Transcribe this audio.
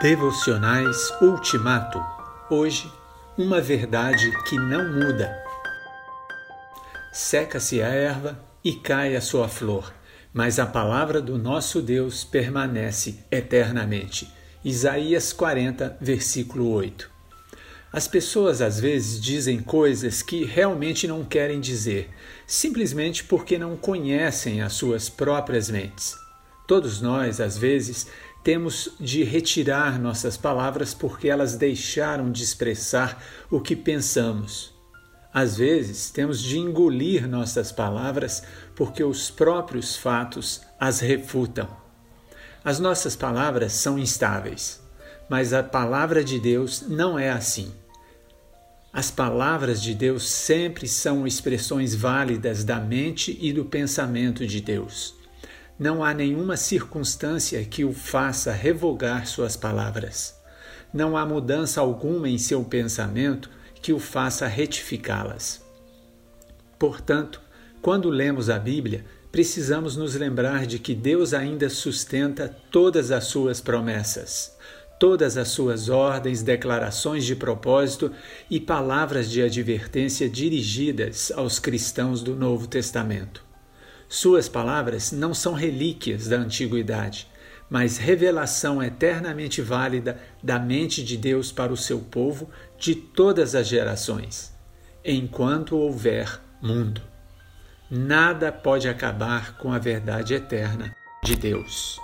Devocionais Ultimato. Hoje, uma verdade que não muda. Seca-se a erva e cai a sua flor, mas a palavra do nosso Deus permanece eternamente. Isaías 40, versículo 8. As pessoas às vezes dizem coisas que realmente não querem dizer, simplesmente porque não conhecem as suas próprias mentes. Todos nós, às vezes, temos de retirar nossas palavras porque elas deixaram de expressar o que pensamos. Às vezes, temos de engolir nossas palavras porque os próprios fatos as refutam. As nossas palavras são instáveis, mas a palavra de Deus não é assim. As palavras de Deus sempre são expressões válidas da mente e do pensamento de Deus. Não há nenhuma circunstância que o faça revogar suas palavras. Não há mudança alguma em seu pensamento que o faça retificá-las. Portanto, quando lemos a Bíblia, precisamos nos lembrar de que Deus ainda sustenta todas as suas promessas, todas as suas ordens, declarações de propósito e palavras de advertência dirigidas aos cristãos do Novo Testamento. Suas palavras não são relíquias da antiguidade, mas revelação eternamente válida da mente de Deus para o seu povo de todas as gerações, enquanto houver mundo. Nada pode acabar com a verdade eterna de Deus.